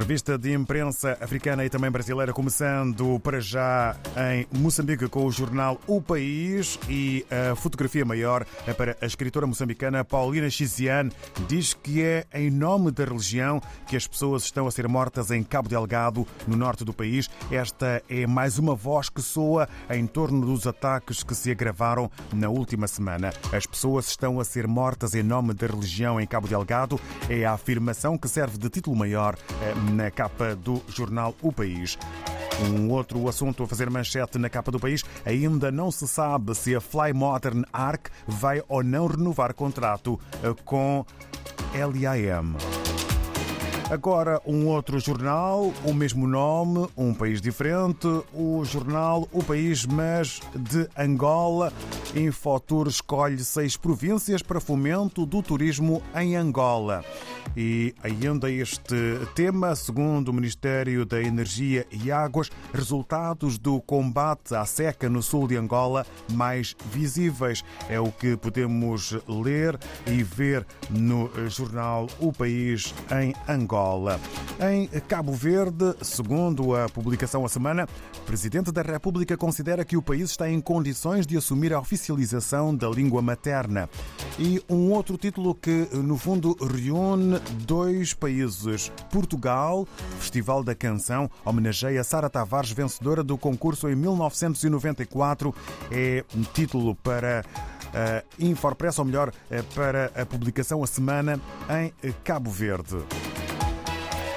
Revista de imprensa africana e também brasileira, começando para já em Moçambique com o jornal O País e a fotografia maior é para a escritora moçambicana Paulina Chiziane. Diz que é em nome da religião que as pessoas estão a ser mortas em Cabo Delgado, no norte do país. Esta é mais uma voz que soa em torno dos ataques que se agravaram na última semana. As pessoas estão a ser mortas em nome da religião em Cabo Delgado. É a afirmação que serve de título maior na capa do jornal O País. Um outro assunto a fazer manchete na capa do país: ainda não se sabe se a Fly Modern Arc vai ou não renovar contrato com LIM. Agora, um outro jornal, o mesmo nome, um país diferente, o jornal O País, mas de Angola. Infotur escolhe seis províncias para fomento do turismo em Angola. E ainda este tema, segundo o Ministério da Energia e Águas, resultados do combate à seca no sul de Angola mais visíveis. É o que podemos ler e ver no jornal O País em Angola. Em Cabo Verde, segundo a publicação a semana, o Presidente da República considera que o país está em condições de assumir a oficialização da língua materna. E um outro título que, no fundo, reúne dois países. Portugal, Festival da Canção, homenageia Sara Tavares, vencedora do concurso em 1994. É um título para a Infopress, ou melhor, para a publicação a semana em Cabo Verde.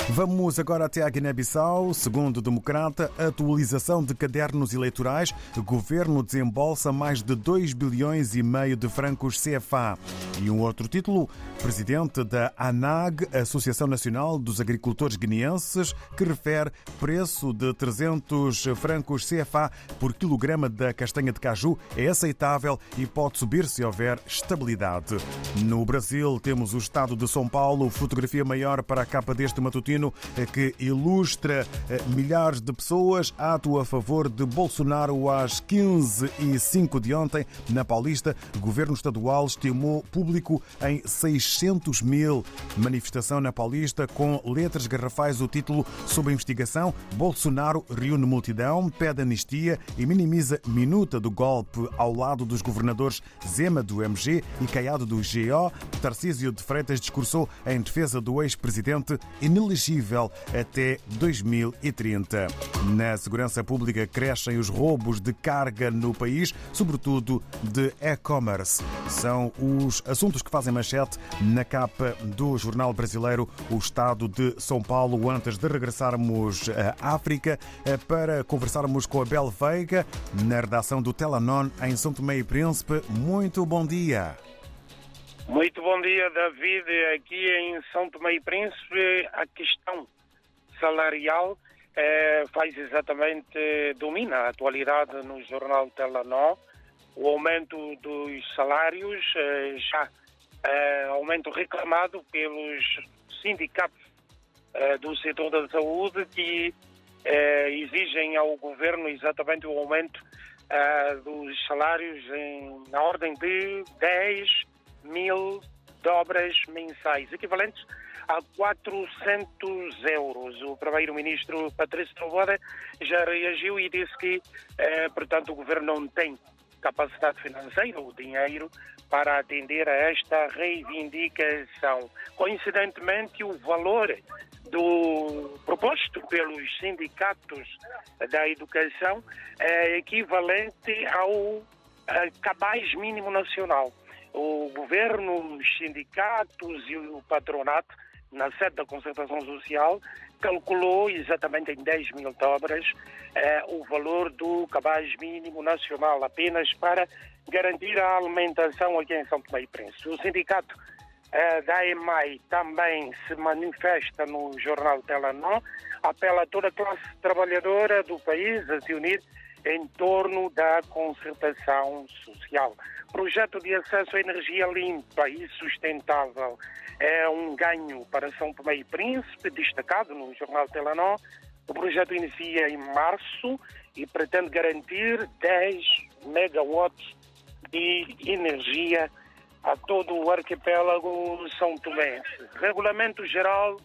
Vamos agora até a Guiné-Bissau. Segundo o Democrata, atualização de cadernos eleitorais. O governo desembolsa mais de 2 bilhões e meio de francos CFA. E um outro título, presidente da ANAG, Associação Nacional dos Agricultores Guineenses, que refere preço de 300 francos CFA por quilograma da castanha de caju é aceitável e pode subir se houver estabilidade. No Brasil, temos o estado de São Paulo, fotografia maior para a capa deste matutino que ilustra milhares de pessoas. Ato a favor de Bolsonaro às 15 e 5 de ontem, na Paulista. O governo estadual estimou público em 600 mil. Manifestação na Paulista com letras garrafais. O título sob investigação: Bolsonaro reúne multidão, pede anistia e minimiza minuta do golpe ao lado dos governadores Zema do MG e Caiado do GO. Tarcísio de Freitas discursou em defesa do ex-presidente inelegível até 2030. Na segurança pública crescem os roubos de carga no país, sobretudo de e-commerce. São os assuntos que fazem manchete na capa do jornal brasileiro O Estado de São Paulo, antes de regressarmos à África para conversarmos com a Bel Veiga na redação do Telanon em São Tomé e Príncipe. Muito bom dia. Muito bom dia, David. Aqui em São Tomé e Príncipe, a questão salarial eh, faz exatamente, domina a atualidade no jornal Telanó. O aumento dos salários, eh, já eh, aumento reclamado pelos sindicatos do setor da saúde que exigem ao governo exatamente o aumento dos salários em, na ordem de 10 mil dobras mensais, equivalentes a 400 euros. O primeiro-ministro Patrício Trovoada já reagiu e disse que, eh, portanto, o governo não tem capacidade financeira ou dinheiro para atender a esta reivindicação. Coincidentemente, o valor do proposto pelos sindicatos da educação é equivalente ao cabaz mínimo nacional o governo, os sindicatos e o patronato, na sede da concertação social, calculou exatamente em 10 mil dobras eh, o valor do cabaz mínimo nacional, apenas para garantir a alimentação aqui em São Tomé e Príncipe. O sindicato eh, da EMAI também se manifesta no jornal Telanó, apela a toda a classe trabalhadora do país a se unir em torno da concertação social. Projeto de acesso à energia limpa e sustentável é um ganho para São Tomé e Príncipe, destacado no jornal Telanó. O projeto inicia em março e pretende garantir 10 megawatts de energia a todo o arquipélago são tomense. Regulamento Geral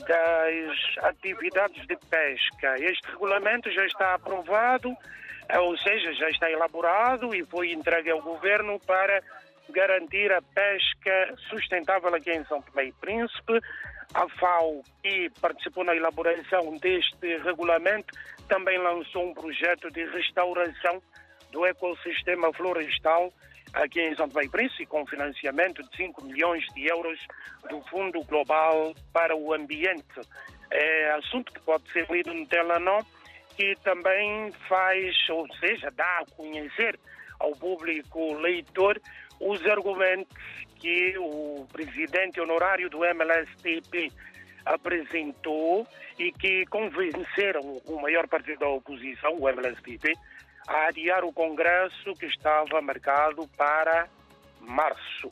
das atividades de pesca. Este regulamento já está aprovado, ou seja, já está elaborado e foi entregue ao governo para garantir a pesca sustentável aqui em São Tomé e Príncipe. A FAO, que participou na elaboração deste regulamento, também lançou um projeto de restauração do ecossistema florestal aqui em São Tomé e Príncipe, com financiamento de 5 milhões de euros do Fundo Global para o Ambiente. É assunto que pode ser lido no Telenor, que também faz, ou seja, dá a conhecer ao público leitor os argumentos que o presidente honorário do MLSTP apresentou e que convenceram o maior partido da oposição, o MLSTP, a adiar o Congresso que estava marcado para março.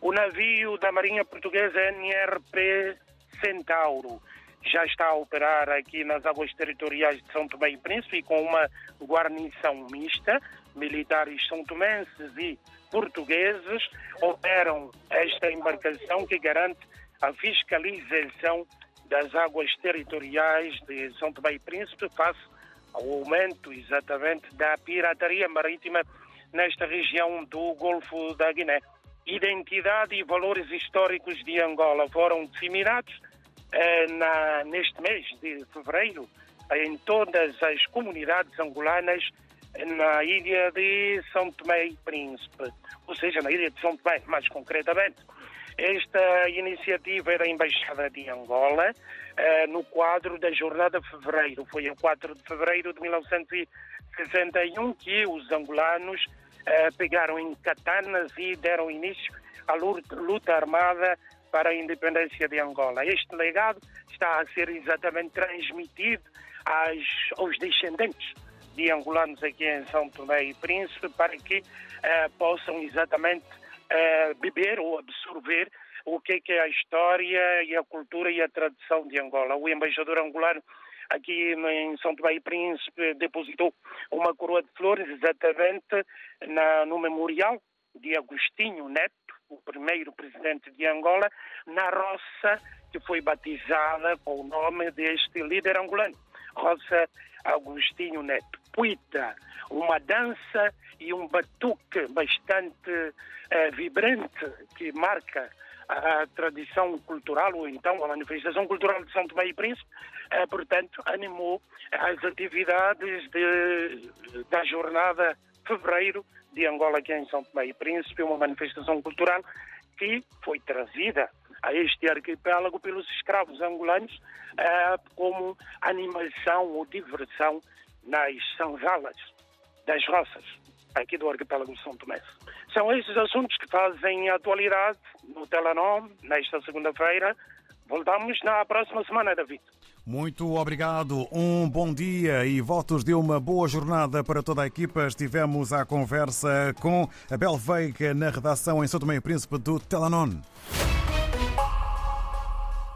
O navio da Marinha Portuguesa NRP Centauro já está a operar aqui nas águas territoriais de São Tomé e Príncipe com uma guarnição mista. Militares são tomenses e portugueses operam esta embarcação que garante a fiscalização das águas territoriais de São Tomé e Príncipe face ao aumento exatamente da pirataria marítima nesta região do Golfo da Guiné. Identidade e valores históricos de Angola foram disseminados na, neste mês de fevereiro em todas as comunidades angolanas na ilha de São Tomé e Príncipe, ou seja, na ilha de São Tomé, mais concretamente. Esta iniciativa é da Embaixada de Angola, eh, no quadro da Jornada de Fevereiro. Foi em 4 de fevereiro de 1961 que os angolanos eh, pegaram em katanas e deram início à luta armada para a independência de Angola. Este legado está a ser exatamente transmitido às, aos descendentes de angolanos aqui em São Tomé e Príncipe para que eh, possam exatamente uh, beber ou absorver o que é, que é a história e a cultura e a tradição de Angola. O embaixador angolano aqui em São Tomé e Príncipe depositou uma coroa de flores exatamente na, no memorial de Agostinho Neto, primeiro presidente de Angola, na roça que foi batizada com o nome deste líder angolano, Roça Agostinho Neto. Puita, uma dança e um batuque bastante eh, vibrante que marca a tradição cultural, ou então a manifestação cultural de São Tomé e Príncipe, eh, portanto, animou as atividades de, da jornada fevereiro de Angola aqui em São Tomé e Príncipe, uma manifestação cultural que foi trazida a este arquipélago pelos escravos angolanos eh, como animação ou diversão nas sanzalas das roças aqui do arquipélago de São Tomé. São esses assuntos que fazem a atualidade no Telenor, nesta segunda-feira. Voltamos na próxima semana, David. Muito obrigado, um bom dia e votos de uma boa jornada para toda a equipa. Estivemos à conversa com Abel Veiga na redação em São Tomé e Príncipe do Telanon.